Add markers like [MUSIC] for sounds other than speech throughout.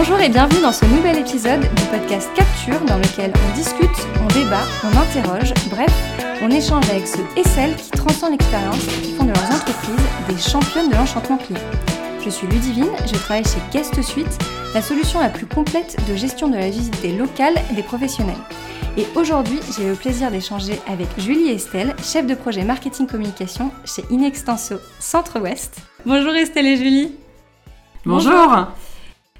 Bonjour et bienvenue dans ce nouvel épisode du podcast Capture dans lequel on discute, on débat, on interroge, bref, on échange avec ceux et celles qui transforment l'expérience et qui font de leurs entreprises des championnes de l'enchantement client. Je suis Ludivine, je travaille chez Guest Suite, la solution la plus complète de gestion de la visite locale des professionnels. Et aujourd'hui, j'ai le plaisir d'échanger avec Julie Estelle, chef de projet marketing communication chez Inextenso Centre-Ouest. Bonjour Estelle et Julie. Bonjour.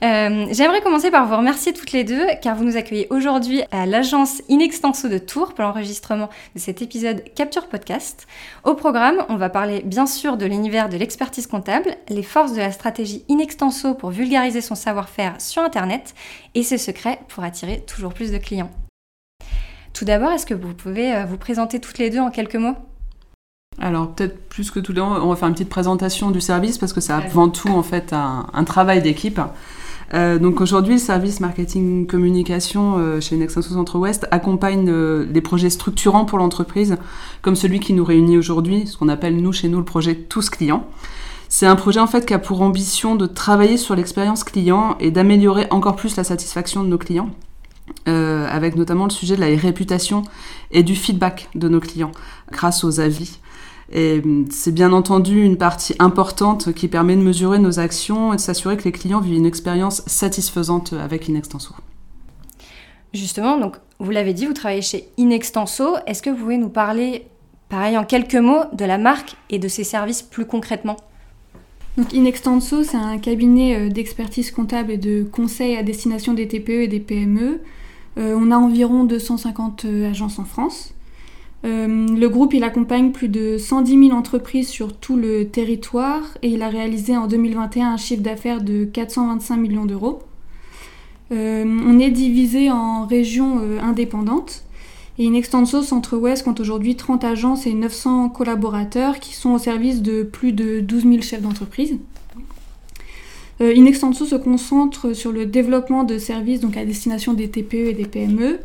Euh, J'aimerais commencer par vous remercier toutes les deux car vous nous accueillez aujourd'hui à l'agence Inextenso de Tours pour l'enregistrement de cet épisode Capture Podcast. Au programme, on va parler bien sûr de l'univers de l'expertise comptable, les forces de la stratégie Inextenso pour vulgariser son savoir-faire sur Internet et ses secrets pour attirer toujours plus de clients. Tout d'abord, est-ce que vous pouvez euh, vous présenter toutes les deux en quelques mots? Alors peut-être plus que tout le on va faire une petite présentation du service parce que c'est avant tout en fait un, un travail d'équipe. Euh, donc aujourd'hui, le service marketing communication euh, chez Nexenso Centre-Ouest accompagne euh, les projets structurants pour l'entreprise, comme celui qui nous réunit aujourd'hui, ce qu'on appelle nous chez nous le projet Tous Clients. C'est un projet en fait qui a pour ambition de travailler sur l'expérience client et d'améliorer encore plus la satisfaction de nos clients. Euh, avec notamment le sujet de la réputation et du feedback de nos clients grâce aux avis. Et hum, c'est bien entendu une partie importante qui permet de mesurer nos actions et de s'assurer que les clients vivent une expérience satisfaisante avec Inextenso. Justement, donc vous l'avez dit, vous travaillez chez Inextenso. Est-ce que vous pouvez nous parler, pareil en quelques mots, de la marque et de ses services plus concrètement? Donc Inextenso, c'est un cabinet euh, d'expertise comptable et de conseil à destination des TPE et des PME. Euh, on a environ 250 euh, agences en France. Le groupe, il accompagne plus de 110 000 entreprises sur tout le territoire et il a réalisé en 2021 un chiffre d'affaires de 425 millions d'euros. on est divisé en régions indépendantes et Inextenso Centre-Ouest compte aujourd'hui 30 agences et 900 collaborateurs qui sont au service de plus de 12 000 chefs d'entreprise. Euh, Inextenso se concentre sur le développement de services donc à destination des TPE et des PME,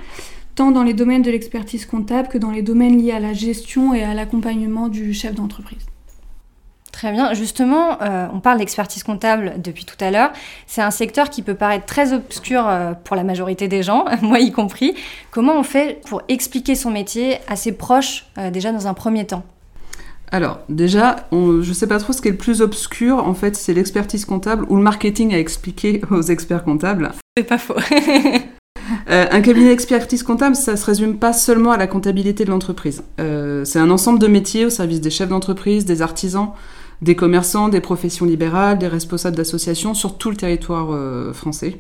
tant dans les domaines de l'expertise comptable que dans les domaines liés à la gestion et à l'accompagnement du chef d'entreprise. Très bien. Justement, euh, on parle d'expertise comptable depuis tout à l'heure. C'est un secteur qui peut paraître très obscur euh, pour la majorité des gens, [LAUGHS] moi y compris. Comment on fait pour expliquer son métier à ses proches euh, déjà dans un premier temps? Alors, déjà, je ne sais pas trop ce qui est le plus obscur, en fait, c'est l'expertise comptable ou le marketing à expliquer [LAUGHS] aux experts comptables. C'est pas faux. [LAUGHS] un cabinet d'expertise comptable, ça se résume pas seulement à la comptabilité de l'entreprise. c'est un ensemble de métiers au service des chefs d'entreprise, des artisans, des commerçants, des professions libérales, des responsables d'associations sur tout le territoire euh, français.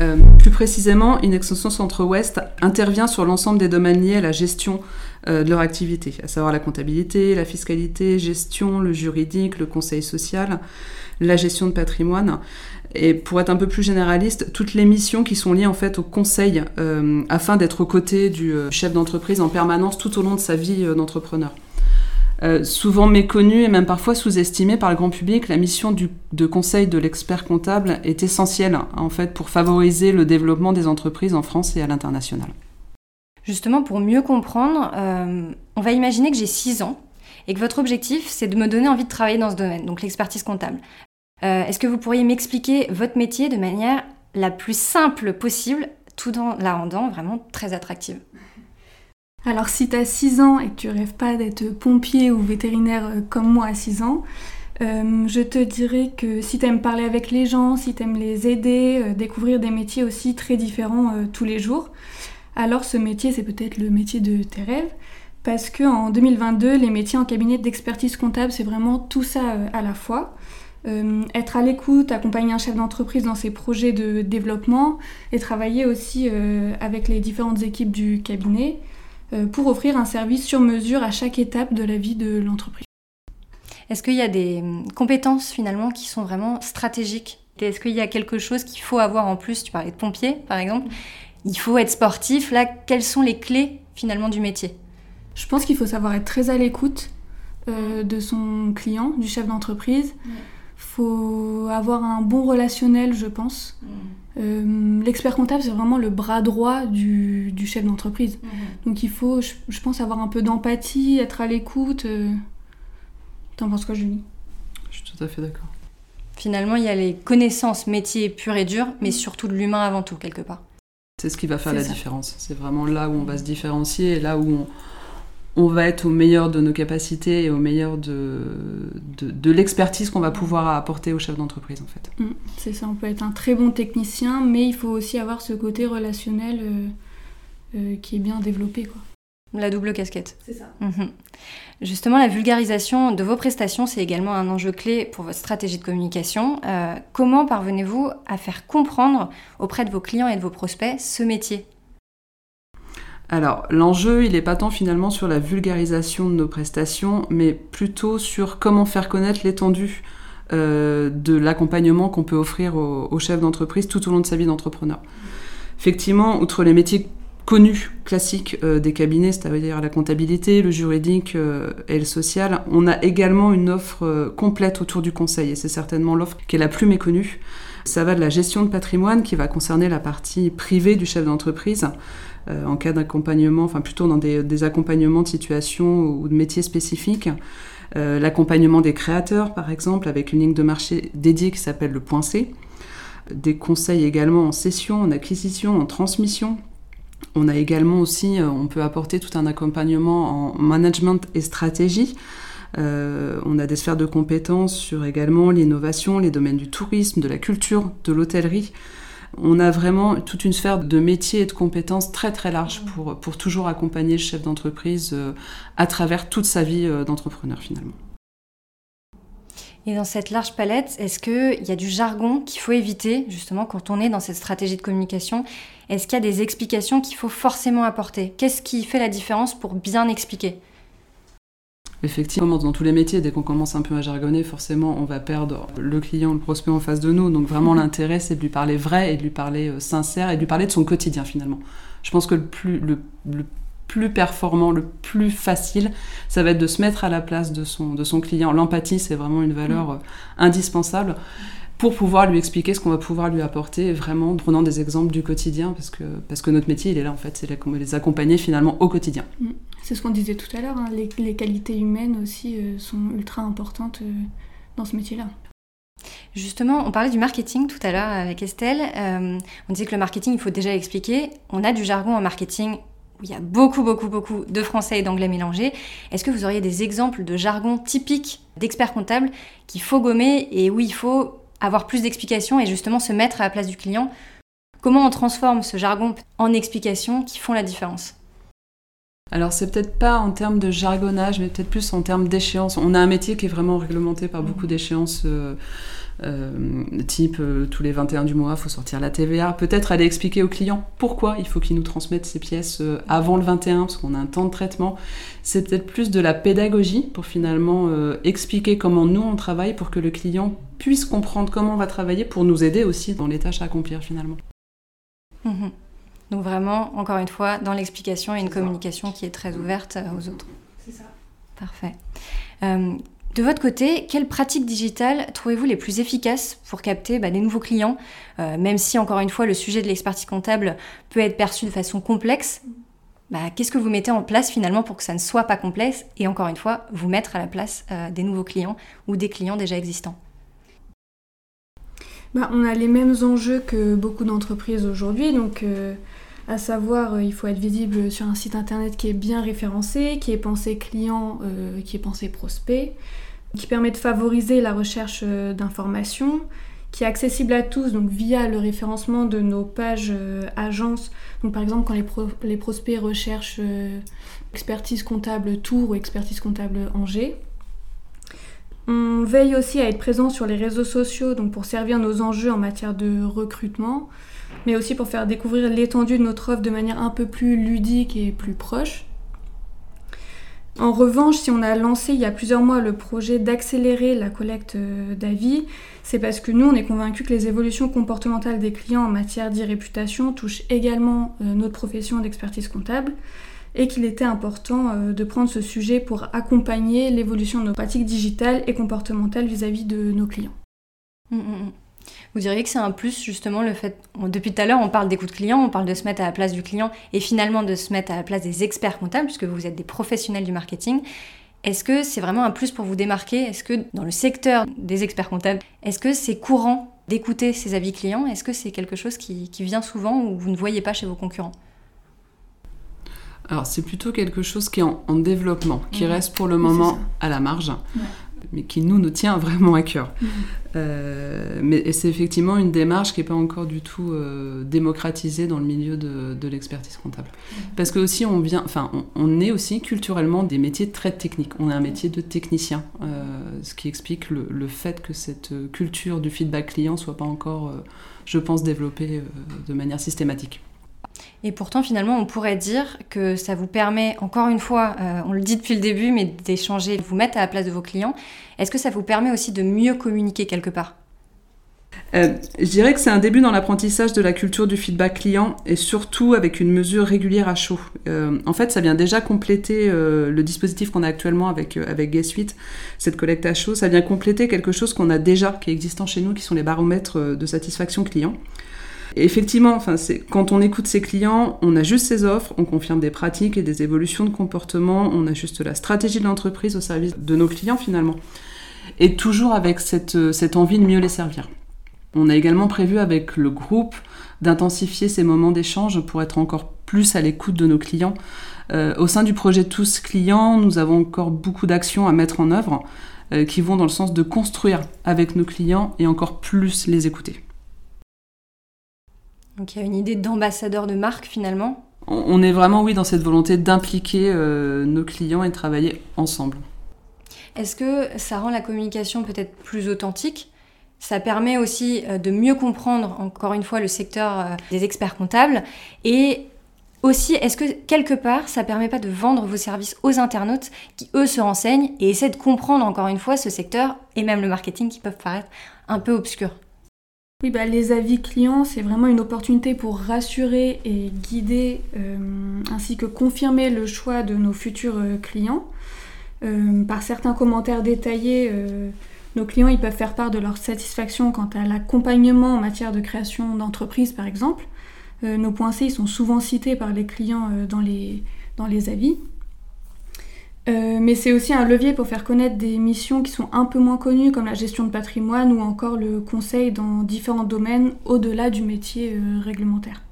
Euh, plus précisément, Inextension Centre-Ouest intervient sur l'ensemble des domaines liés à la gestion euh, de leur activité, à savoir la comptabilité, la fiscalité, gestion, le juridique, le conseil social, la gestion de patrimoine. Et pour être un peu plus généraliste, toutes les missions qui sont liées en fait au conseil afin d'être aux côtés du chef d'entreprise en permanence tout au long de sa vie d'entrepreneur. Euh, souvent méconnue et même parfois sous-estimée par le grand public, la mission de conseil de l'expert comptable est essentielle en fait pour favoriser le développement des entreprises en France et à l'international. Justement, pour mieux comprendre, euh, on va imaginer que j'ai 6 ans et que votre objectif, c'est de me donner envie de travailler dans ce domaine, donc l'expertise comptable. Euh, est-ce que vous pourriez m'expliquer votre métier de manière la plus simple possible, tout en la rendant vraiment très attractive? Alors si tu as 6 ans et que tu rêves pas d'être pompier ou vétérinaire euh, comme moi à 6 ans, euh, je te dirais que si tu aimes parler avec les gens, si tu aimes les aider, découvrir des métiers aussi très différents tous les jours, alors ce métier c'est peut-être le métier de tes rêves. Parce qu'en 2022, les métiers en cabinet d'expertise comptable, c'est vraiment tout ça à la fois. Être à l'écoute, accompagner un chef d'entreprise dans ses projets de développement et travailler aussi avec les différentes équipes du cabinet. Euh, pour offrir un service sur mesure à chaque étape de la vie de l'entreprise. Est-ce qu'il y a des hum, compétences finalement qui sont vraiment stratégiques? Est-ce qu'il y a quelque chose qu'il faut avoir en plus? Tu parlais de pompier par exemple. Il faut être sportif. Là, quelles sont les clés finalement du métier? Je pense qu'il faut savoir être très à l'écoute euh, de son client, du chef d'entreprise. Faut avoir un bon relationnel, je pense. Mm. Euh, l'expert comptable, c'est vraiment le bras droit du, chef d'entreprise. Mhm. Donc il faut, je, pense, avoir un peu d'empathie, être à l'écoute. Euh. T'en penses quoi, Julie? Je suis tout à fait d'accord. Finalement, il y a les connaissances métiers purs et durs, mais surtout de l'humain avant tout, quelque part. C'est ce qui va faire la différence. C'est vraiment là où on va se différencier et là où on, va être au meilleur de nos capacités et au meilleur de, de, l'expertise qu'on va pouvoir apporter au chef d'entreprise, en fait. Mm, c'est ça, on peut être un très bon technicien, mais il faut aussi avoir ce côté relationnel euh, euh, qui est bien développé, quoi. La double casquette. C'est ça. Mhm. Justement, la vulgarisation de vos prestations, c'est également un enjeu clé pour votre stratégie de communication. Euh, comment parvenez-vous à faire comprendre auprès de vos clients et de vos prospects ce métier? Alors, l'enjeu, il n'est pas tant finalement sur la vulgarisation de nos prestations, mais plutôt sur comment faire connaître l'étendue euh, de l'accompagnement qu'on peut offrir au, au chef d'entreprise tout au long de sa vie d'entrepreneur. Effectivement, outre les métiers connus, classiques euh, des cabinets, c'est-à-dire la comptabilité, le juridique euh, et le social. On a également une offre complète autour du conseil et c'est certainement l'offre qui est la plus méconnue. Ça va de la gestion de patrimoine qui va concerner la partie privée du chef d'entreprise en cas d'accompagnement, enfin plutôt dans des, accompagnements de situations ou de métiers spécifiques. L'accompagnement des créateurs, par exemple, avec une ligne de marché dédiée qui s'appelle le point C. Des conseils également en cession, en acquisition, en transmission, on a également aussi, euh, on peut apporter tout un accompagnement en management et stratégie. Euh, on a des sphères de compétences sur également l'innovation, les domaines du tourisme, de la culture, de l'hôtellerie. On a vraiment toute une sphère de métiers et de compétences très très large pour, pour toujours accompagner le chef d'entreprise euh, à travers toute sa vie d'entrepreneur finalement. Et dans cette large palette, est-ce qu'il y a du jargon qu'il faut éviter, justement, quand on est dans cette stratégie de communication? Est-ce qu'il y a des explications qu'il faut forcément apporter? Qu'est-ce qui fait la différence pour bien expliquer? Effectivement, dans tous les métiers, dès qu'on commence un peu à jargonner, forcément, on va perdre le client, le prospect en face de nous. Donc vraiment, mhm. l'intérêt, c'est de lui parler vrai et de lui parler euh, sincère et de lui parler de son quotidien, finalement. Je pense que le plus, le, le plus performant, le plus facile, ça va être de se mettre à la place de son, de son client. L'empathie, c'est vraiment une valeur mm. euh, indispensable pour pouvoir lui expliquer ce qu'on va pouvoir lui apporter, vraiment en prenant des exemples du quotidien, parce que, parce que notre métier, il est là, en fait, c'est les accompagner finalement au quotidien. Mm. C'est ce qu'on disait tout à l'heure, hein. les, qualités humaines aussi euh, sont ultra importantes euh, dans ce métier-là. Justement, on parlait du marketing tout à l'heure avec Estelle. on disait que le marketing, il faut déjà expliquer. On a du jargon en marketing il y a beaucoup, beaucoup, beaucoup de français et d'anglais mélangés. Est-ce que vous auriez des exemples de jargon typique d'experts comptables qu'il faut gommer et où il faut avoir plus d'explications et justement se mettre à la place du client? Comment on transforme ce jargon en explications qui font la différence? Alors c'est peut-être pas en termes de jargonnage, mais peut-être plus en termes d'échéance. On a un métier qui est vraiment réglementé par beaucoup d'échéances. Euh, euh, type euh, tous les 21 du mois, il faut sortir la TVA. Peut-être aller expliquer au client pourquoi il faut qu'il nous transmette ces pièces euh, avant le 21, parce qu'on a un temps de traitement. C'est peut-être plus de la pédagogie pour finalement expliquer comment nous on travaille pour que le client puisse comprendre comment on va travailler pour nous aider aussi dans les tâches à accomplir finalement. Mhm. Donc vraiment, encore une fois, dans l'explication et une communication qui est très ouverte aux autres. C'est ça. Parfait. De votre côté, quelles pratiques digitales trouvez-vous les plus efficaces pour capter bah, des nouveaux clients euh, Même si, encore une fois, le sujet de l'expertise comptable peut être perçu de façon complexe, bah, qu'est-ce que vous mettez en place finalement pour que ça ne soit pas complexe et, encore une fois, vous mettre à la place euh, des nouveaux clients ou des clients déjà existants? Bah, On a les mêmes enjeux que beaucoup d'entreprises aujourd'hui, donc... Euh, à savoir, il faut être visible sur un site internet qui est bien référencé, qui est pensé client, qui est pensé prospect, qui permet de favoriser la recherche euh, d'informations, qui est accessible à tous donc via le référencement de nos pages euh, agences. Donc par exemple quand les, prospects recherchent euh, expertise comptable Tours ou expertise comptable Angers. On veille aussi à être présent sur les réseaux sociaux donc pour servir nos enjeux en matière de recrutement, mais aussi pour faire découvrir l'étendue de notre offre de manière un peu plus ludique et plus proche. En revanche, si on a lancé il y a plusieurs mois le projet d'accélérer la collecte euh, d'avis, c'est parce que nous, on est convaincus que les évolutions comportementales des clients en matière d'e-réputation touchent également euh, notre profession d'expertise comptable et qu'il était important euh, de prendre ce sujet pour accompagner l'évolution de nos pratiques digitales et comportementales vis-à-vis de nos clients. Mmh, mmh, mmh. Vous diriez que c'est un plus justement le fait, depuis tout à l'heure on parle d'écoute client, on parle de se mettre à la place du client et finalement de se mettre à la place des experts comptables puisque vous êtes des professionnels du marketing. Est-ce que c'est vraiment un plus pour vous démarquer? Est-ce que dans le secteur des experts comptables, est-ce que c'est courant d'écouter ces avis clients? Est-ce que c'est quelque chose qui, vient souvent ou vous ne voyez pas chez vos concurrents? Alors c'est plutôt quelque chose qui est en, développement, qui reste pour le moment à la marge mais qui nous, nous tient vraiment à cœur. Euh, mais c'est effectivement une démarche qui n'est pas encore du tout euh, démocratisée dans le milieu de, de l'expertise comptable. Mhm. Parce que aussi, on vient, enfin, on, est aussi culturellement des métiers très techniques. On est un métier de technicien, euh, ce qui explique le, le, fait que cette culture du feedback client soit pas encore, je pense, développée de manière systématique. Et pourtant, finalement, on pourrait dire que ça vous permet, encore une fois, euh, on le dit depuis le début, mais d'échanger, de vous mettre à la place de vos clients. Est-ce que ça vous permet aussi de mieux communiquer quelque part? Euh, je dirais que c'est un début dans l'apprentissage de la culture du feedback client et surtout avec une mesure régulière à chaud. Euh, en fait, ça vient déjà compléter le dispositif qu'on a actuellement avec, avec cette collecte à chaud. Ça vient compléter quelque chose qu'on a déjà, qui est existant chez nous, qui sont les baromètres de satisfaction client effectivement, enfin, quand on écoute ses clients, on ajuste ses offres, on confirme des pratiques et des évolutions de comportement, on ajuste la stratégie de l'entreprise au service de nos clients finalement. Et toujours avec cette, envie de mieux les servir. On a également prévu avec le groupe d'intensifier ces moments d'échange pour être encore plus à l'écoute de nos clients. Euh, au sein du projet Tous Clients, nous avons encore beaucoup d'actions à mettre en œuvre euh, qui vont dans le sens de construire avec nos clients et encore plus les écouter. Donc il y a une idée d'ambassadeur de marque finalement. On est vraiment, oui, dans cette volonté d'impliquer euh, nos clients et de travailler ensemble. Est-ce que ça rend la communication peut-être plus authentique? Ça permet aussi euh, de mieux comprendre, encore une fois, le secteur euh, des experts comptables. Et aussi, est-ce que quelque part, ça permet pas de vendre vos services aux internautes qui, eux, se renseignent et essaient de comprendre, encore une fois, ce secteur et même le marketing qui peuvent paraître un peu obscurs? Oui, bah, les avis clients, c'est vraiment une opportunité pour rassurer et guider euh, ainsi que confirmer le choix de nos futurs euh, clients. Euh, par certains commentaires détaillés, nos clients ils peuvent faire part de leur satisfaction quant à l'accompagnement en matière de création d'entreprise, par exemple. nos points C ils sont souvent cités par les clients dans, les, dans les avis. Euh, mais c'est aussi un levier pour faire connaître des missions qui sont un peu moins connues, comme la gestion de patrimoine ou encore le conseil dans différents domaines au-delà du métier euh, réglementaire.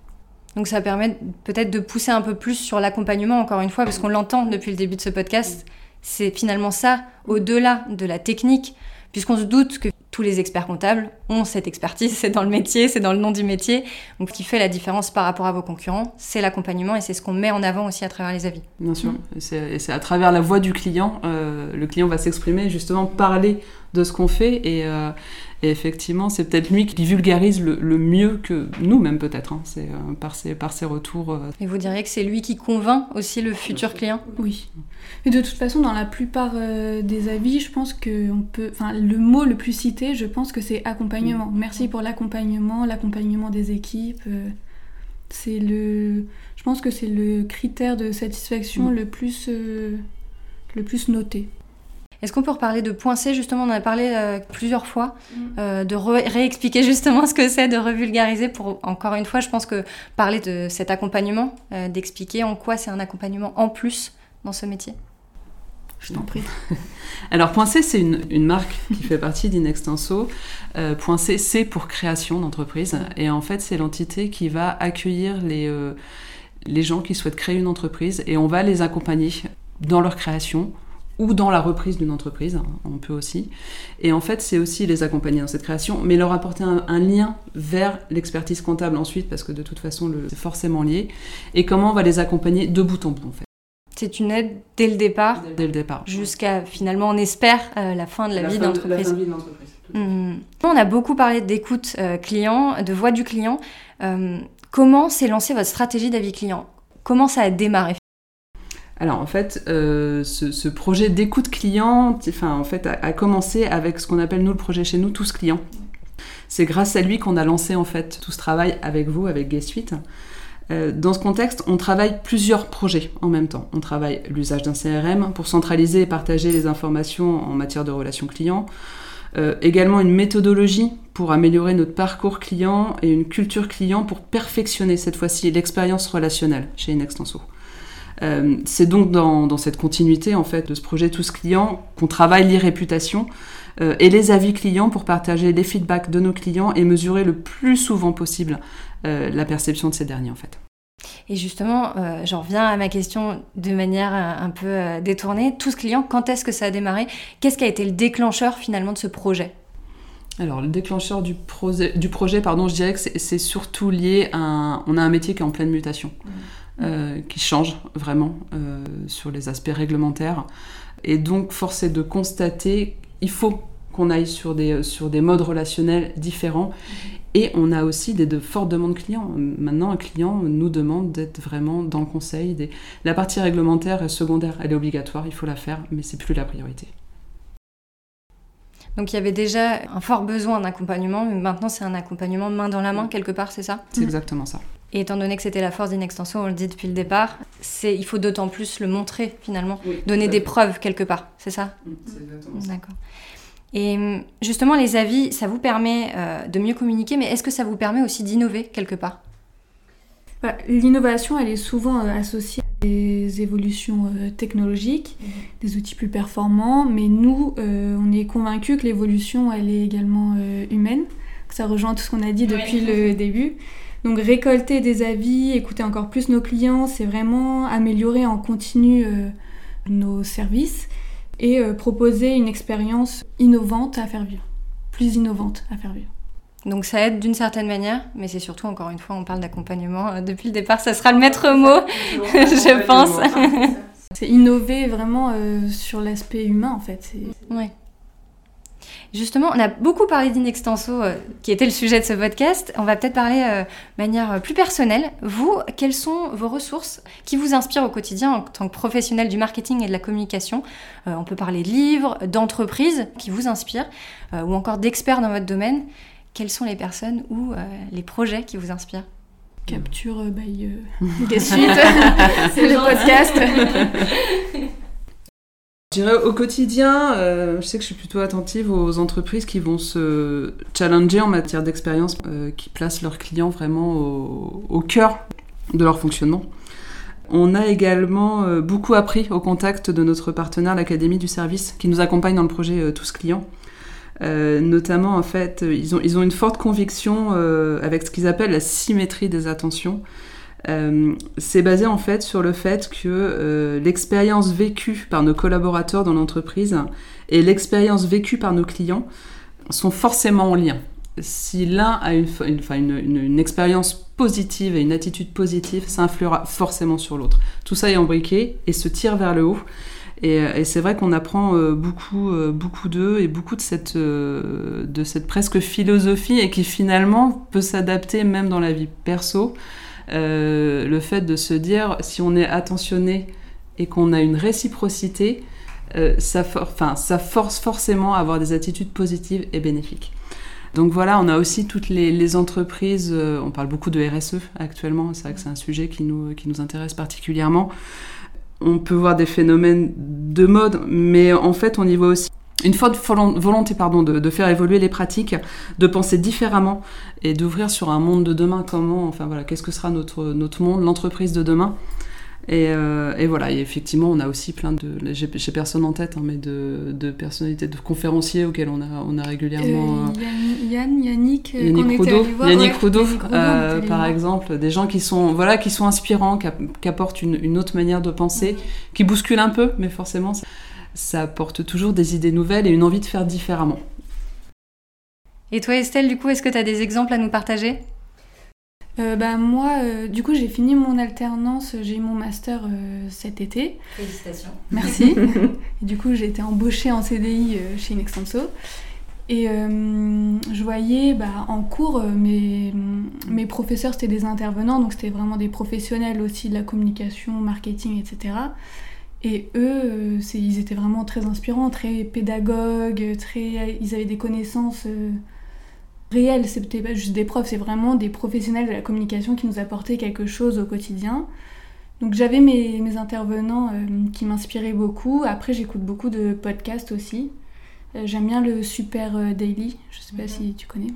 Donc ça permet peut-être de pousser un peu plus sur l'accompagnement, encore une fois, parce qu'on l'entend depuis le début de ce podcast. C'est finalement ça, au-delà de la technique, puisqu'on se doute que tous les experts comptables ont cette expertise, c'est dans le métier, c'est dans le nom du métier. Donc ce qui fait la différence par rapport à vos concurrents, c'est l'accompagnement et c'est ce qu'on met en avant aussi à travers les avis. Bien sûr, c'est à travers la voix du client, euh, le client va s'exprimer, justement parler de ce qu'on fait et, euh, et effectivement, c'est peut-être lui qui vulgarise le, mieux que nous, même peut-être, hein. c'est euh, par, ses, par ses retours. Euh. Et vous diriez que c'est lui qui convainc aussi le futur client? Oui. Et de toute façon, dans la plupart euh, des avis, je pense que on peut, le mot le plus cité, je pense que c'est accompagnement. Mm. Merci pour l'accompagnement, l'accompagnement des équipes. c'est le, je pense que c'est le critère de satisfaction mm. le plus, le plus noté. Est-ce qu'on peut reparler de point C justement? On en a parlé euh, plusieurs fois, mm. euh, de réexpliquer [LAUGHS] justement ce que c'est, de revulgariser pour, encore une fois, je pense que parler de cet accompagnement, euh, d'expliquer en quoi c'est un accompagnement en plus dans ce métier. Je t'en prie. [LAUGHS] Alors, Point C, c'est une, marque qui fait partie d'Inextenso. Point C, c'est pour création d'entreprise. Et en fait, c'est l'entité qui va accueillir les, les gens qui souhaitent créer une entreprise et on va les accompagner dans leur création, ou dans la reprise d'une entreprise, hein, on peut aussi. Et en fait, c'est aussi les accompagner dans cette création, mais leur apporter un, lien vers l'expertise comptable ensuite, parce que de toute façon, c'est forcément lié. Et comment on va les accompagner de bout en bout, en fait. C'est une aide dès le départ. Dès le départ. Jusqu'à finalement, on espère, euh, la fin de la, vie d'entreprise. Mmh. On a beaucoup parlé d'écoute euh, client, de voix du client. Euh, comment s'est lancée votre stratégie d'avis client? Comment ça a démarré? Alors en fait, euh, ce, projet d'écoute client, enfin en fait, a, commencé avec ce qu'on appelle nous le projet chez nous tous clients. C'est grâce à lui qu'on a lancé en fait tout ce travail avec vous, avec Guest Suite. Euh, dans ce contexte, on travaille plusieurs projets en même temps. On travaille l'usage d'un CRM pour centraliser et partager les informations en matière de relations clients. Euh, également une méthodologie pour améliorer notre parcours client et une culture client pour perfectionner cette fois-ci l'expérience relationnelle chez Inextenso. C'est donc dans, dans, cette continuité en fait de ce projet Tous Clients qu'on travaille l'irréputation et les avis clients pour partager les feedbacks de nos clients et mesurer le plus souvent possible la perception de ces derniers en fait. Et justement, euh, j'en reviens à ma question de manière euh, un peu euh, détournée. Tous clients, quand est-ce que ça a démarré? Qu'est-ce qui a été le déclencheur finalement de ce projet? Alors, le déclencheur du, projet, du projet, pardon, je dirais que c'est surtout lié à On a un métier qui est en pleine mutation, mmh. Qui change vraiment sur les aspects réglementaires. Et donc, force est de constater qu'il faut qu'on aille sur des, sur des modes relationnels différents. Et on a aussi des, de fortes demandes clients. Maintenant, un client nous demande d'être vraiment dans le conseil. Des... La partie réglementaire est secondaire, elle est obligatoire, il faut la faire, mais c'est plus la priorité. Donc il y avait déjà un fort besoin d'accompagnement, mais maintenant c'est un accompagnement main dans la main quelque part, c'est ça? C'est exactement ça. Et étant donné que c'était la force d'Inextenso, on le dit depuis le départ, c'est il faut d'autant plus le montrer finalement, donner des preuves quelque part, c'est ça C'est exactement ça. D'accord. Et hum, justement, les avis, ça vous permet euh, de mieux communiquer, mais est-ce que ça vous permet aussi d'innover quelque part bah, L'innovation, elle est souvent euh, associée à des évolutions euh, technologiques, mhm. des outils plus performants, mais nous, on est convaincus que l'évolution, elle est également humaine, que ça rejoint tout ce qu'on a dit depuis le début. Donc récolter des avis, écouter encore plus nos clients, c'est vraiment améliorer en continu nos services et euh, proposer une expérience innovante à faire vivre, plus innovante à faire vivre. Donc ça aide d'une certaine manière, mais c'est surtout, encore une fois, on parle d'accompagnement. Euh, depuis le départ, ça sera le maître mot, [LAUGHS] [LAUGHS] je pense. C'est innover vraiment euh, sur l'aspect humain, en fait. Oui. Justement, on a beaucoup parlé d'Inextenso, euh, qui était le sujet de ce podcast. On va peut-être parler euh, de manière euh, plus personnelle. Vous, quelles sont vos ressources qui vous inspirent au quotidien en tant que professionnel du marketing et de la communication? On peut parler de livres, d'entreprises qui vous inspirent, ou encore d'experts dans votre domaine. Quelles sont les personnes ou les projets qui vous inspirent? Capture by [LAUGHS] des suites, [LAUGHS] c'est le podcast. [LAUGHS] Je dirais au quotidien, euh, je sais que je suis plutôt attentive aux entreprises qui vont se challenger en matière d'expérience, euh, qui placent leurs clients vraiment au, cœur de leur fonctionnement. On a également euh, beaucoup appris au contact de notre partenaire, l'Académie du service, qui nous accompagne dans le projet Tous Clients. notamment, en fait, ils ont, ils ont une forte conviction avec ce qu'ils appellent la symétrie des attentions. Euh, c'est basé en fait sur le fait que euh, l'expérience vécue par nos collaborateurs dans l'entreprise et l'expérience vécue par nos clients sont forcément en lien. Si l'un a une, expérience positive et une attitude positive, ça influera forcément sur l'autre. Tout ça est embriqué et se tire vers le haut. Et, euh, c'est vrai qu'on apprend beaucoup, beaucoup d'eux et beaucoup de cette presque philosophie et qui finalement peut s'adapter même dans la vie perso. Euh, le fait de se dire si on est attentionné et qu'on a une réciprocité, euh, ça, force forcément à avoir des attitudes positives et bénéfiques. Donc voilà, on a aussi toutes les, entreprises, euh, on parle beaucoup de RSE actuellement, c'est vrai que c'est un sujet qui nous, qui nous intéresse particulièrement. On peut voir des phénomènes de mode, mais en fait on y voit aussi une forte volonté pardon, de, faire évoluer les pratiques, de penser différemment et d'ouvrir sur un monde de demain. Comment, enfin voilà, qu'est-ce que sera notre, notre monde, l'entreprise de demain? Et, euh, et, voilà, et effectivement, on a aussi plein de. J'ai personne en tête, hein, mais de, de, personnalités, de conférenciers auxquels on a, on a régulièrement. Euh, Yann, Yannick, euh, Yannick Rudo, Yannick Rudo, par exemple, des gens qui sont, voilà, qui sont inspirants, qui, apportent une, une, autre manière de penser, qui bousculent un peu, mais forcément ça apporte toujours des idées nouvelles et une envie de faire différemment. Et toi Estelle, du coup, est-ce que tu as des exemples à nous partager? Euh, bah, moi, euh, du coup, j'ai fini mon alternance, j'ai eu mon master euh, cet été. Félicitations. Merci. [LAUGHS] et du coup, j'ai été embauchée en CDI chez Inextenso. Et je voyais bah, en cours, mes, mes professeurs, c'était des intervenants, donc c'était vraiment des professionnels aussi de la communication, marketing, etc. Et eux, euh, ils étaient vraiment très inspirants, très pédagogues, très, ils avaient des connaissances euh, réelles. C'était pas juste des profs, c'est vraiment des professionnels de la communication qui nous apportaient quelque chose au quotidien. Donc j'avais mes, mes, intervenants euh, qui m'inspiraient beaucoup. Après, j'écoute beaucoup de podcasts aussi. J'aime bien le Super Daily, je sais pas mhm. si tu connais.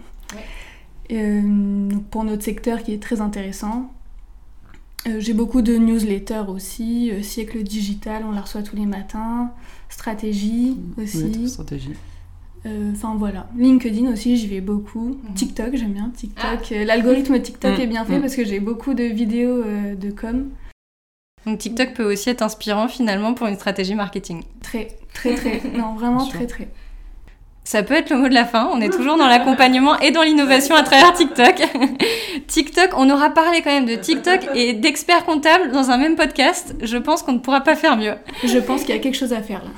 pour notre secteur qui est très intéressant. Euh, j'ai beaucoup de newsletters aussi, euh, Siècle digital, on la reçoit tous les matins, Stratégie aussi. Oui, stratégie. Euh, Enfin voilà, LinkedIn aussi, j'y vais beaucoup. Mhm. TikTok, j'aime bien TikTok. Euh, L'algorithme TikTok Mm. est bien fait Mm. parce que j'ai beaucoup de vidéos euh, de com. Donc TikTok peut aussi être inspirant finalement pour une stratégie marketing. Très, très, très. [LAUGHS] non, vraiment très, très. Ça peut être le mot de la fin. On est toujours dans l'accompagnement et dans l'innovation à travers TikTok. [LAUGHS] TikTok, on aura parlé quand même de TikTok et d'experts comptables dans un même podcast. Je pense qu'on ne pourra pas faire mieux. Je pense qu'il y a quelque chose à faire là.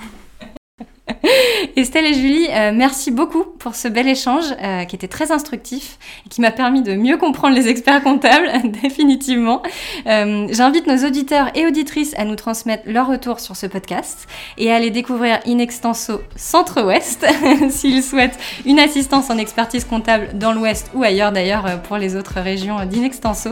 [LAUGHS] Estelle et Julie, euh, merci beaucoup pour ce bel échange euh, qui était très instructif et qui m'a permis de mieux comprendre les experts comptables, [LAUGHS] définitivement. Euh, J'invite nos auditeurs et auditrices à nous transmettre leur retour sur ce podcast et à aller découvrir In Extenso Centre-Ouest [LAUGHS] s'ils souhaitent une assistance en expertise comptable dans l'Ouest ou ailleurs d'ailleurs pour les autres régions d'Inextenso.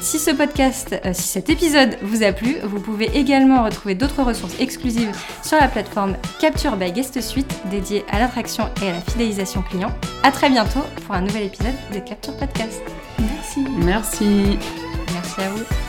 Si ce podcast, si cet épisode vous a plu, vous pouvez également retrouver d'autres ressources exclusives sur la plateforme Capture by Guest Suite dédiée à l'attraction et à la fidélisation client. À très bientôt pour un nouvel épisode de Capture Podcast. Merci. Merci. Merci à vous.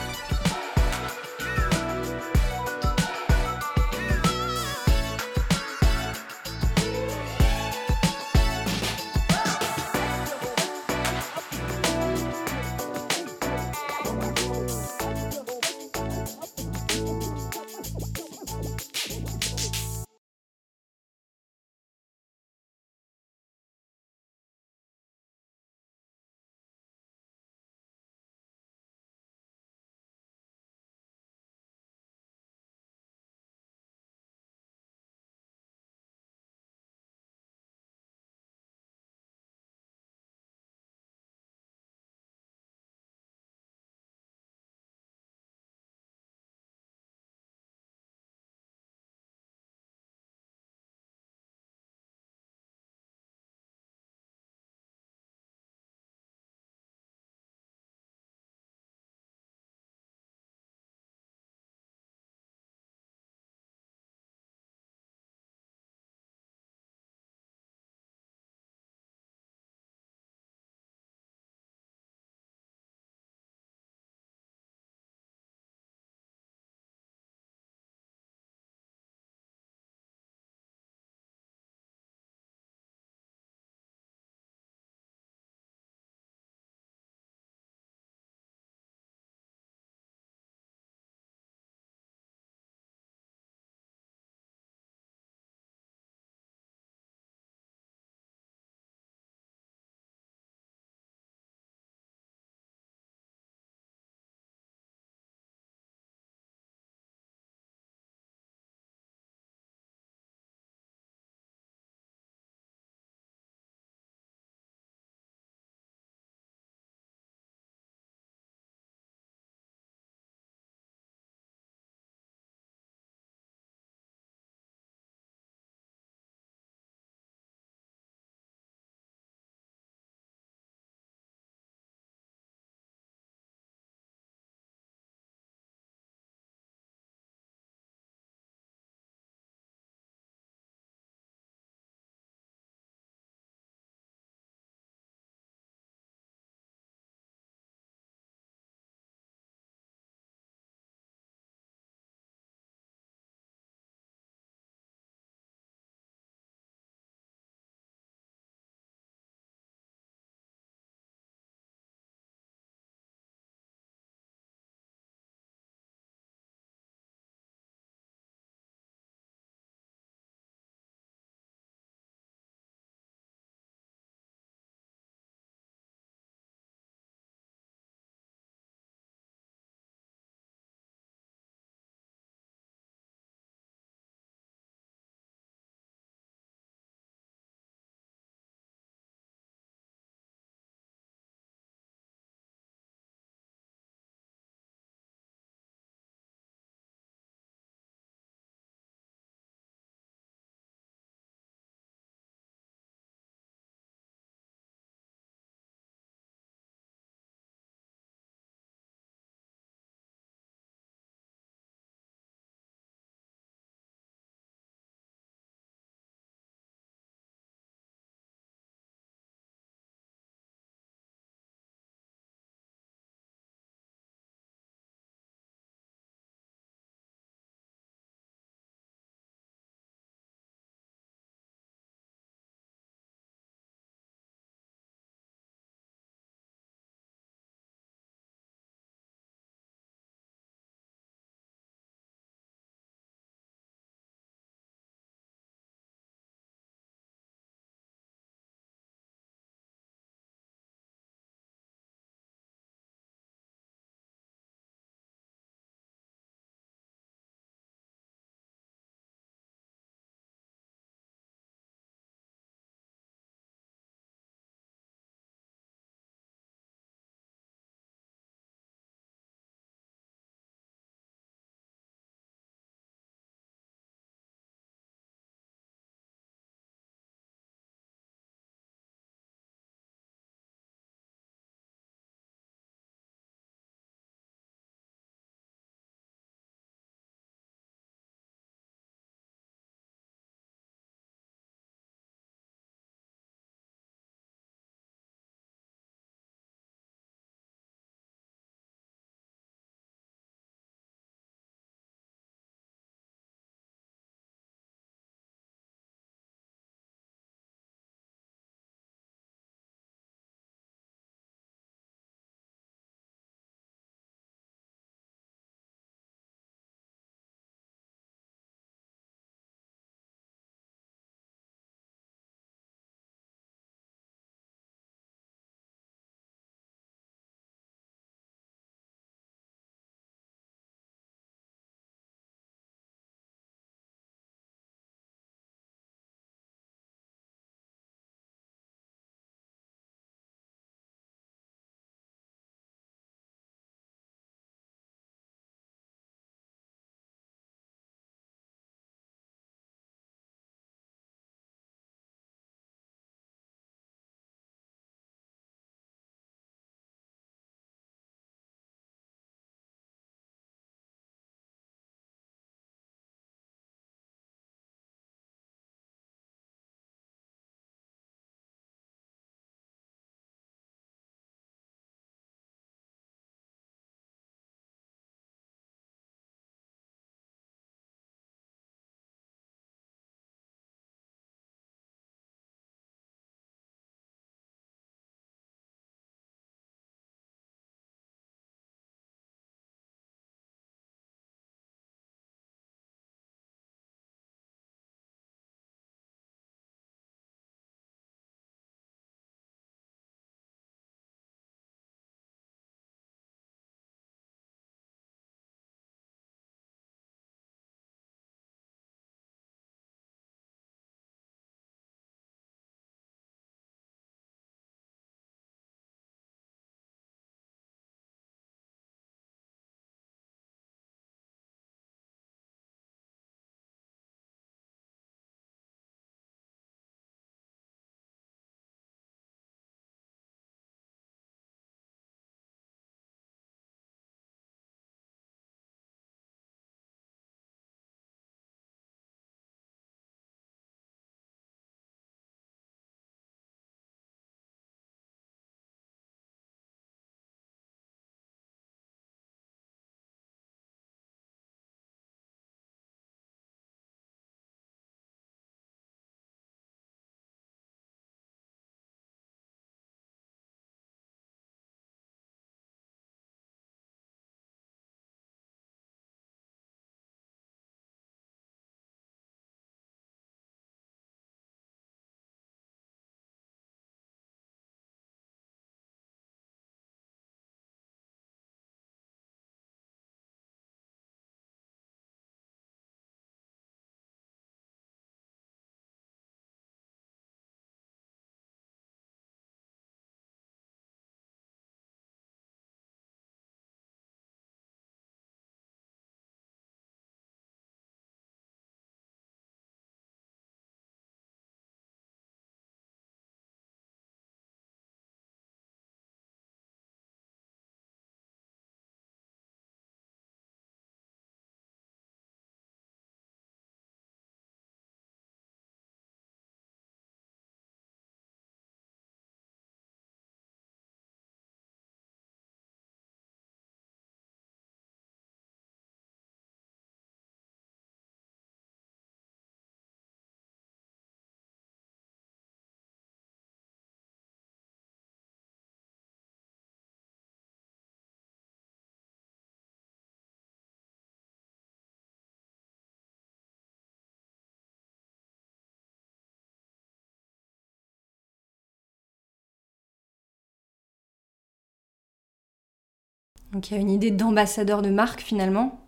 Donc il y a une idée d'ambassadeur de marque finalement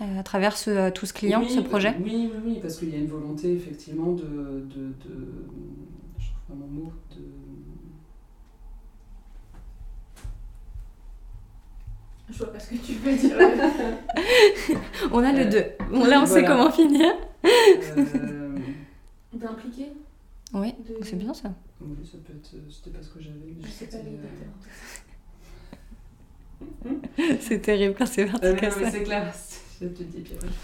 à travers ce, tout ce client, ce projet Oui, oui, oui, parce qu'il y a une volonté effectivement de, de, de je trouve pas mon mot, de Je vois pas ce que tu veux dire. [LAUGHS] on a le deux. Bon, là, on sait comment finir. Euh... D'impliquer Oui, c'est bien ça. Oui, ça peut être. C'était pas ce que j'avais. Je sais pas euh... [LAUGHS] C'est terrible quand c'est parti euh. C'est clair. Je te dis,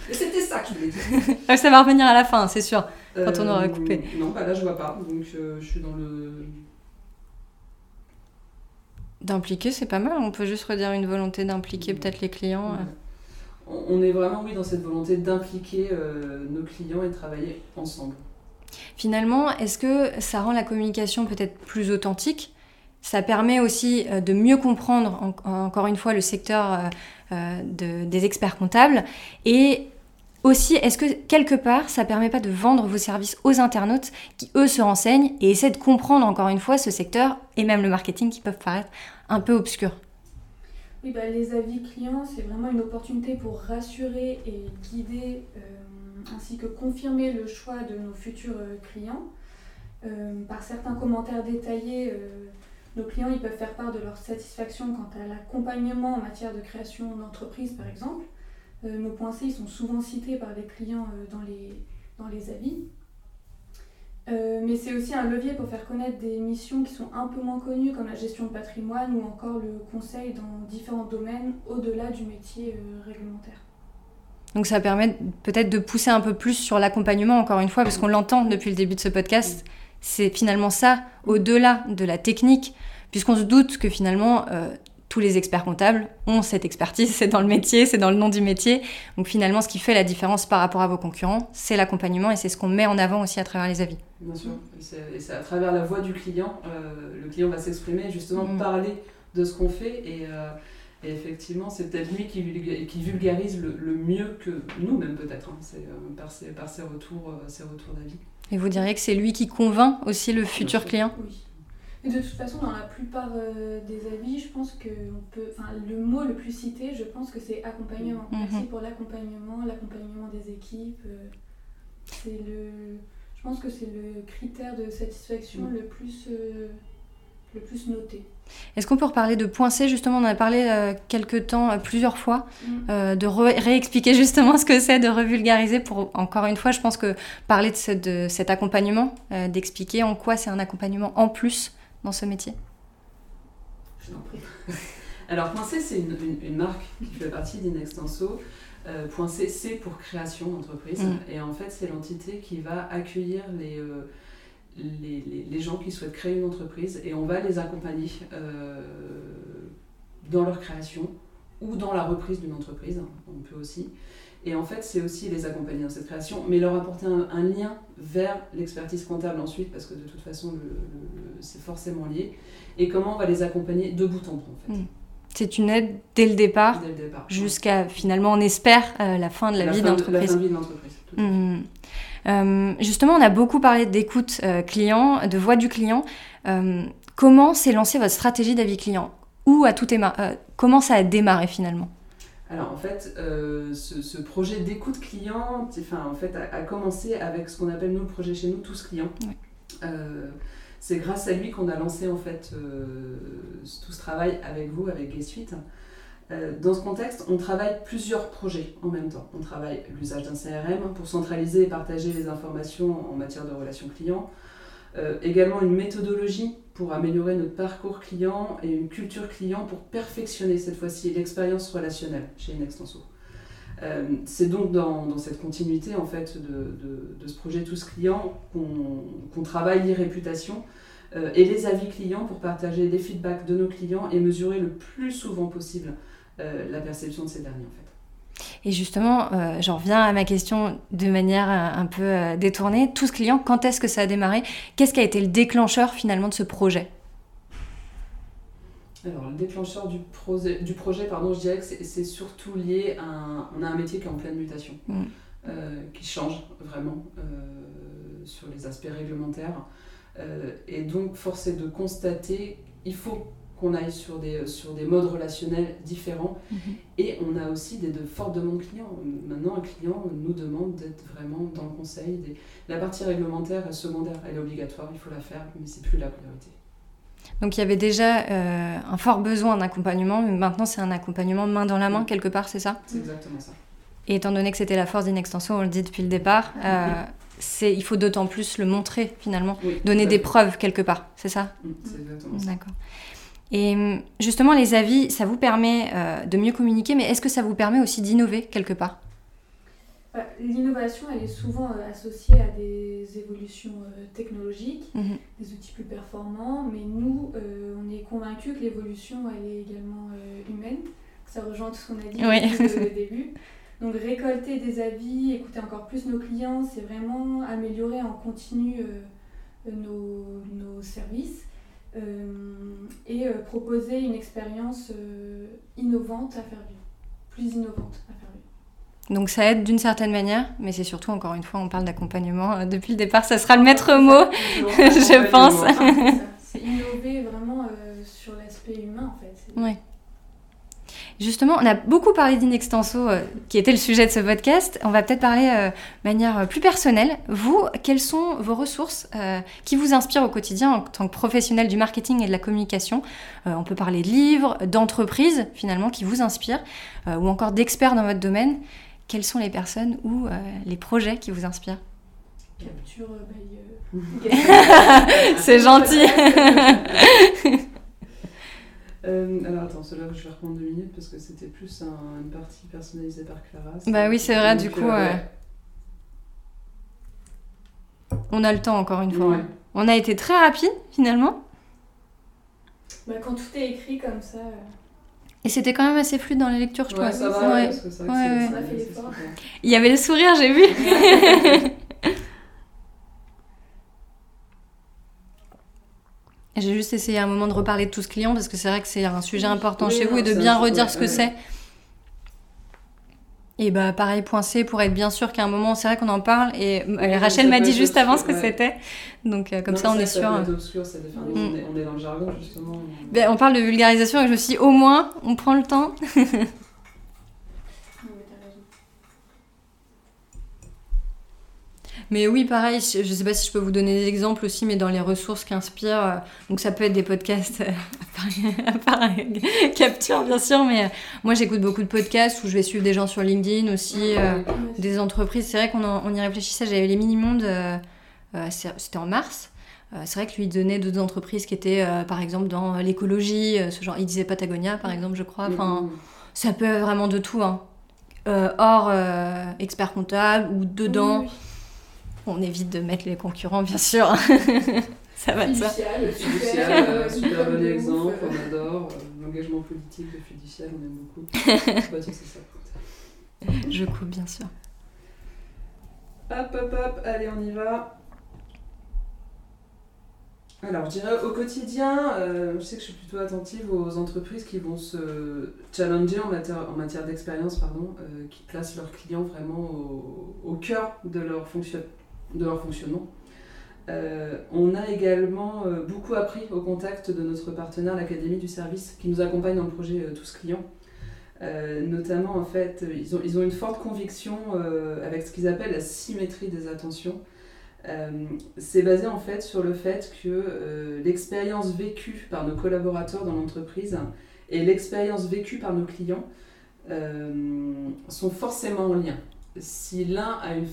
Mais c'était ça que je voulais dire. [LAUGHS] Ah, ça va revenir à la fin, c'est sûr, quand on aura coupé. Euh, non, bah là, je vois pas. Donc, euh, je suis dans le D'impliquer, c'est pas mal. On peut juste redire une volonté d'impliquer mmh. peut-être les clients. Euh. On est vraiment, oui, dans cette volonté d'impliquer euh, nos clients et de travailler ensemble. Finalement, est-ce que ça rend la communication peut-être plus authentique Ça permet aussi euh, de mieux comprendre, encore une fois, le secteur des experts comptables et aussi, est-ce que quelque part, ça permet pas de vendre vos services aux internautes qui, eux, se renseignent et essaient de comprendre, encore une fois, ce secteur et même le marketing qui peuvent paraître un peu obscurs? Oui, bah, les avis clients, c'est vraiment une opportunité pour rassurer et guider, euh, ainsi que confirmer le choix de nos futurs euh, clients. Euh, par certains commentaires détaillés, nos clients ils peuvent faire part de leur satisfaction quant à l'accompagnement en matière de création d'entreprise, par exemple. Euh, nos points C sont souvent cités par les clients euh, dans, les, dans les avis. Euh, mais c'est aussi un levier pour faire connaître des missions qui sont un peu moins connues, comme la gestion de patrimoine ou encore le conseil dans différents domaines au-delà du métier réglementaire. Donc ça permet peut-être de pousser un peu plus sur l'accompagnement, encore une fois, parce qu'on l'entend depuis le début de ce podcast. C'est finalement ça, au-delà de la technique, puisqu'on se doute que finalement, tous les experts comptables ont cette expertise, c'est dans le métier, c'est dans le nom du métier. Donc finalement, ce qui fait la différence par rapport à vos concurrents, c'est l'accompagnement et c'est ce qu'on met en avant aussi à travers les avis. Bien sûr, et c'est à travers la voix du client, euh, le client va s'exprimer, justement mm. parler de ce qu'on fait et, euh, effectivement, c'est peut-être lui qui, qui vulgarise le, mieux que nous même peut-être, hein. c'est euh, par, ses, par ses retours, ses retours d'avis. Et vous diriez que c'est lui qui convainc aussi le futur client? Oui de toute façon, dans la plupart euh, des avis, je pense que on peut, le mot le plus cité, je pense que c'est accompagnement. Mhm. Merci pour l'accompagnement, l'accompagnement des équipes. Euh, c'est le, je pense que c'est le critère de satisfaction le plus, euh, le plus noté. Est-ce qu'on peut reparler de point C justement? On en a parlé quelques temps, plusieurs fois, mhm. de réexpliquer justement ce que c'est, de revulgariser pour, encore une fois, je pense que parler de, de cet accompagnement, d'expliquer en quoi c'est un accompagnement en plus dans ce métier? Je t'en prie. [LAUGHS] Alors, Point C, c'est une, marque qui fait partie d'Inextenso. Euh, Point C, c'est pour création d'entreprise. Mm. Et en fait, c'est l'entité qui va accueillir euh, les, les, les, gens qui souhaitent créer une entreprise et on va les accompagner euh, dans leur création ou dans la reprise d'une entreprise. On peut aussi. Et en fait, c'est aussi les accompagner dans cette création, mais leur apporter un, lien vers l'expertise comptable ensuite, parce que de toute façon, c'est forcément lié. Et comment on va les accompagner de bout en bout, en fait. Hmm. C'est une aide dès le départ, jusqu'à finalement, on espère, euh, la fin de la, vie d'entreprise. La fin de vie d'entreprise. Euh, justement, on a beaucoup parlé d'écoute euh, client, de voix du client. comment s'est lancée votre stratégie d'avis client? Où a tout Comment ça a démarré finalement? Alors en fait, euh, ce, projet d'écoute client enfin, en fait, a, commencé avec ce qu'on appelle nous le projet chez nous, tous clients. Euh, c'est grâce à lui qu'on a lancé en fait euh, tout ce travail avec vous, avec G-Suite. Dans ce contexte, on travaille plusieurs projets en même temps. On travaille l'usage d'un CRM pour centraliser et partager les informations en matière de relations clients. également une méthodologie pour améliorer notre parcours client et une culture client pour perfectionner cette fois-ci l'expérience relationnelle chez Inextenso. Euh, c'est donc dans, cette continuité en fait de, ce projet Tous Clients qu'on travaille les réputations euh, et les avis clients pour partager des feedbacks de nos clients et mesurer le plus souvent possible euh, la perception de ces derniers en fait. Et justement, euh, j'en reviens à ma question de manière euh, un peu euh, détournée. Tout ce client, quand est-ce que ça a démarré? Qu'est-ce qui a été le déclencheur finalement de ce projet? Alors, le déclencheur du, projet, du projet, pardon, je dirais que c'est surtout lié à un, on a un métier qui est en pleine mutation, mm. qui change vraiment sur les aspects réglementaires. et donc, force est de constater, il faut qu'on aille sur des, sur des modes relationnels différents. Mhm. Et on a aussi des, de fortes demandes clients. Maintenant, un client nous demande d'être vraiment dans le conseil. Des... La partie réglementaire est secondaire, elle est obligatoire, il faut la faire, mais c'est plus la priorité. Donc il y avait déjà euh, un fort besoin d'accompagnement, mais maintenant c'est un accompagnement main dans la main quelque part, c'est ça? C'est exactement ça. Et étant donné que c'était la force d'Inextenso, on le dit depuis le départ, euh, [LAUGHS] c'est, il faut d'autant plus le montrer finalement, Oui, donner des preuves quelque part, c'est ça? Mm, C'est exactement ça. D'accord. Et hum, justement, les avis, ça vous permet euh, de mieux communiquer, mais est-ce que ça vous permet aussi d'innover quelque part? Bah, L'innovation, elle est souvent euh, associée à des évolutions euh, technologiques, Mhm. des outils plus performants, mais nous, euh, on est convaincus que l'évolution, elle est également euh, humaine, ça rejoint tout ce qu'on a dit Oui. depuis le [LAUGHS] début. Donc récolter des avis, écouter encore plus nos clients, c'est vraiment améliorer en continu euh, nos, nos services et euh, proposer une expérience euh, innovante à faire vivre, plus innovante à faire vivre. Donc ça aide d'une certaine manière, mais c'est surtout, encore une fois, on parle d'accompagnement. euh, depuis le départ, ça sera le maître mot. [LAUGHS] Je pense. C'est innover vraiment euh, sur l'aspect humain en fait. Oui. Justement, on a beaucoup parlé d'Inextenso, euh, qui était le sujet de ce podcast. On va peut-être parler euh, de manière euh, plus personnelle. Vous, quelles sont vos ressources euh, qui vous inspirent au quotidien en tant que professionnel du marketing et de la communication? On peut parler de livres, d'entreprises finalement qui vous inspirent, ou encore d'experts dans votre domaine. Quelles sont les personnes ou les projets qui vous inspirent? Capture euh, [LAUGHS] [LAUGHS] C'est gentil. [LAUGHS] Euh, alors attends, celui-là je vais reprendre deux minutes parce que c'était plus un- une partie personnalisée par Clara. Bah oui, c'est vrai, du coup, euh, ouais. On a le temps encore une fois. Ouais. On a été très rapide finalement. bah, quand tout est écrit comme ça, euh, Et c'était quand même assez fluide dans les lectures, je Ouais, trouve. ça va, Ouais. parce que c'est vrai que Ouais, c'est- c'est- c'est. Il y avait le sourire, j'ai vu. [LAUGHS] J'ai juste essayé à un moment de reparler de tout ce client parce que c'est vrai que c'est un sujet important Oui, chez non, vous et de bien redire ouais, ce que ouais. c'est. Et bah pareil, point C pour être bien sûr qu'à un moment, c'est vrai qu'on en parle et euh, Rachel m'a dit juste avant ce que ouais. c'était. Donc euh, comme Non, ça, on est sûr. euh. obscur, ça Mm. on, est, on est dans le jargon justement. Ben, on parle de vulgarisation et je me suis dit, au moins, on prend le temps. [LAUGHS] oui, mais t'as raison. Mais oui, pareil, je je sais pas si je peux vous donner des exemples aussi, mais dans les ressources qui inspirent, euh, donc ça peut être des podcasts, euh, [LAUGHS] à part, à part Capture bien sûr, mais euh, moi j'écoute beaucoup de podcasts où je vais suivre des gens sur LinkedIn aussi, euh, des entreprises. C'est vrai qu'on en- on y réfléchissait, j'avais les mini-mondes, euh, euh, c'était en mars. Euh, c'est vrai que lui donnait d'autres entreprises qui étaient euh, par exemple dans l'écologie, euh, ce genre, il disait Patagonia par exemple, je crois. Enfin, Mm. ça peut être vraiment de tout, hein. Euh, hors euh, expert comptable ou dedans. Oui, oui. On évite de mettre les concurrents, bien sûr. [LAUGHS] ça va de ça. Fiducial, Fiducial, super, euh, euh, super [LAUGHS] bon exemple, on adore. euh, L'engagement politique de Fiducial, on aime beaucoup. [LAUGHS] Dire ça. Je coupe, bien sûr. Hop, hop, hop, allez, on y va. Alors, je dirais au quotidien, euh, je sais que je suis plutôt attentive aux entreprises qui vont se challenger en matière, en matière d'expérience, pardon, euh, qui placent leurs clients vraiment au, au cœur de leur, fonction, de leur fonctionnement. Euh, on a également euh, beaucoup appris au contact de notre partenaire, l'Académie du service, qui nous accompagne dans le projet euh, Tous Clients. Notamment, en fait, ils ont, ils ont une forte conviction avec ce qu'ils appellent la symétrie des attentions. C'est basé en fait sur le fait que l'expérience vécue par nos collaborateurs dans l'entreprise et l'expérience vécue par nos clients sont forcément en lien. Si l'un a une,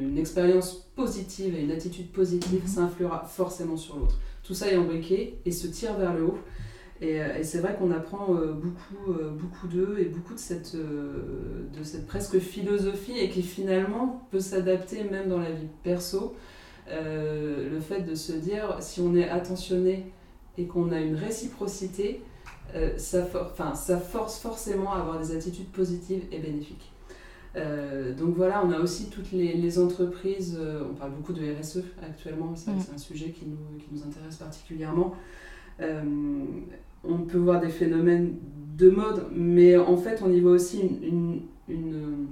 une, expérience positive et une attitude positive, Mhm. ça influera forcément sur l'autre. Tout ça est embriqué et se tire vers le haut. Et, euh, et c'est vrai qu'on apprend euh, beaucoup, euh, beaucoup d'eux et beaucoup de cette, de cette presque philosophie et qui finalement peut s'adapter même dans la vie perso. Euh, le fait de se dire si on est attentionné et qu'on a une réciprocité, euh, ça, for- enfin, ça force forcément à avoir des attitudes positives et bénéfiques. Euh, donc voilà, on a aussi toutes les, les entreprises, euh, on parle beaucoup de RSE actuellement, c'est Mm. c'est un sujet qui nous, qui nous intéresse particulièrement. Euh, on peut voir des phénomènes de mode, mais en fait, on y voit aussi une, une,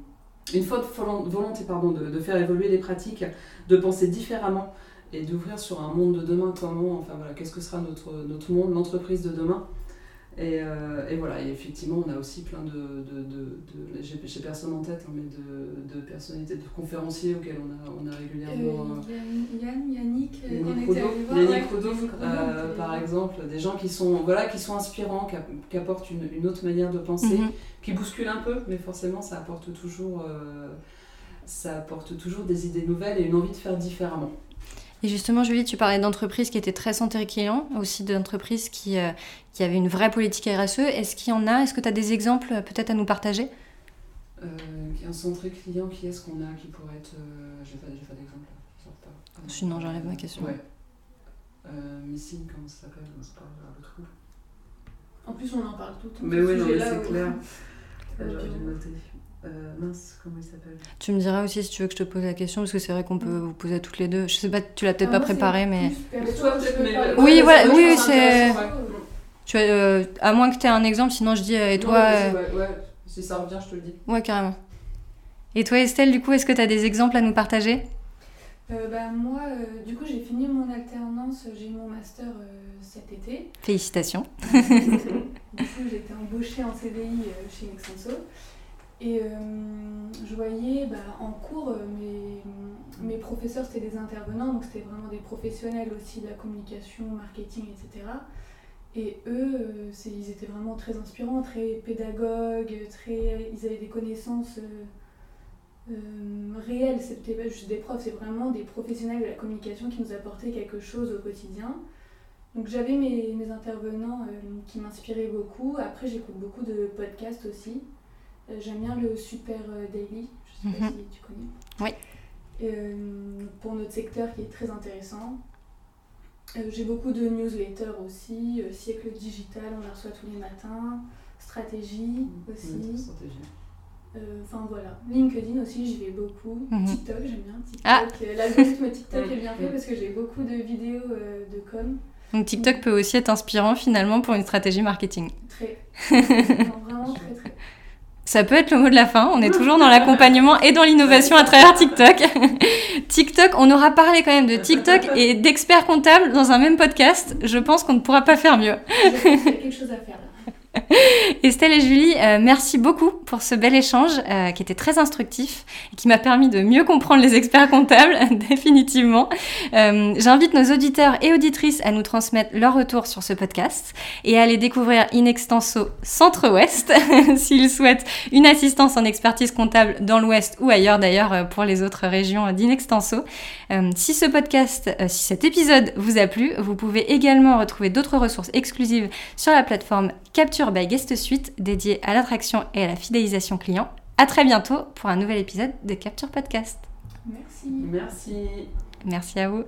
une, volon- volonté pardon, de, de faire évoluer les pratiques, de penser différemment et d'ouvrir sur un monde de demain, comment, enfin voilà, qu'est-ce que sera notre, notre monde, l'entreprise de demain? Et, euh, et, voilà, et effectivement, on a aussi plein de. de, de, de j'ai personne en tête, hein, mais de, de, personnalités, de conférenciers auxquels on a, on a régulièrement. Euh, Yann, Yannick, euh, Yannick Rodo, Yannick Rodo euh, par exemple, des gens qui sont, voilà, qui sont inspirants, qui, qui apportent une, une, autre manière de penser, mm -hmm. qui bousculent un peu, mais forcément, ça apporte toujours. Euh, ça apporte toujours des idées nouvelles et une envie de faire différemment. Et justement, Julie, tu parlais d'entreprises qui étaient très centrées clients, aussi d'entreprises qui, euh, qui avaient une vraie politique RSE. Est-ce qu'il y en a? Est-ce que tu as des exemples peut-être à nous partager? Euh, Un centré client, qui est-ce qu'on a qui pourrait être. Euh, je n'ai pas, pas d'exemple. Sinon, j'enlève ma question. Ouais. Euh, Missing, comment ça s'appelle? C'est pas le trou. En plus, on en parle tout le temps. Mais oui, c'est clair. [LAUGHS] J'aurais dû noter. Euh, mince, comment il s'appelle? Tu me diras aussi si tu veux que je te pose la question, parce que c'est vrai qu'on peut vous poser à toutes les deux. Je sais pas, tu l'as peut-être ah, pas préparé, mais. Toi, peut-être, mais. Oui, voilà, oui, c'est. Tu as, euh, à moins que tu aies un exemple, sinon je dis, et toi. Non, euh... ouais, ouais, si ça revient, je te le dis. Ouais, carrément. Et toi, Estelle, du coup, est-ce que tu as des exemples à nous partager? Euh, bah, moi, euh, du coup, j'ai fini mon alternance, j'ai eu mon master euh, cet été. Félicitations. [LAUGHS] du coup, j'ai été embauchée en CDI chez Nexenso. Et euh, je voyais bah, en cours, mes, mes professeurs, c'était des intervenants, donc c'était vraiment des professionnels aussi de la communication, marketing, etc. Et eux, euh, ils étaient vraiment très inspirants, très pédagogues, très, ils avaient des connaissances euh, euh, réelles. C'était pas juste des profs, c'est vraiment des professionnels de la communication qui nous apportaient quelque chose au quotidien. Donc j'avais mes, mes intervenants euh, qui m'inspiraient beaucoup. Après, j'écoute beaucoup de podcasts aussi. Euh, J'aime bien le Super Daily, je sais pas Mhm. si tu connais. Oui. Euh, pour notre secteur qui est très intéressant. Euh, J'ai beaucoup de newsletters aussi, euh, Siècle Digital, on la reçoit tous les matins, Stratégie aussi. Stratégie. Euh, Enfin voilà, LinkedIn aussi, j'y vais beaucoup. Mhm. TikTok, j'aime bien. TikTok, Ah. euh, l'algorithme TikTok [LAUGHS] est bien fait parce que j'ai beaucoup de vidéos euh, de com. Donc TikTok peut aussi être inspirant finalement pour une stratégie marketing. Très. [LAUGHS] non, vraiment très très. Ça peut être le mot de la fin. On est toujours dans l'accompagnement et dans l'innovation à travers TikTok. [LAUGHS] TikTok, on aura parlé quand même de TikTok et d'experts comptables dans un même podcast. Je pense qu'on ne pourra pas faire mieux. Quelque chose à faire. [LAUGHS] Estelle et Julie, euh, merci beaucoup pour ce bel échange euh, qui était très instructif et qui m'a permis de mieux comprendre les experts comptables, [LAUGHS] définitivement. Euh, J'invite nos auditeurs et auditrices à nous transmettre leur retour sur ce podcast et à aller découvrir Inextenso Centre-Ouest [LAUGHS] s'ils souhaitent une assistance en expertise comptable dans l'Ouest ou ailleurs d'ailleurs pour les autres régions d'Inextenso. Si ce podcast, si cet épisode vous a plu, vous pouvez également retrouver d'autres ressources exclusives sur la plateforme Capture by Guest Suite dédiée à l'attraction et à la fidélisation client. À très bientôt pour un nouvel épisode de Capture Podcast. Merci. Merci. Merci à vous.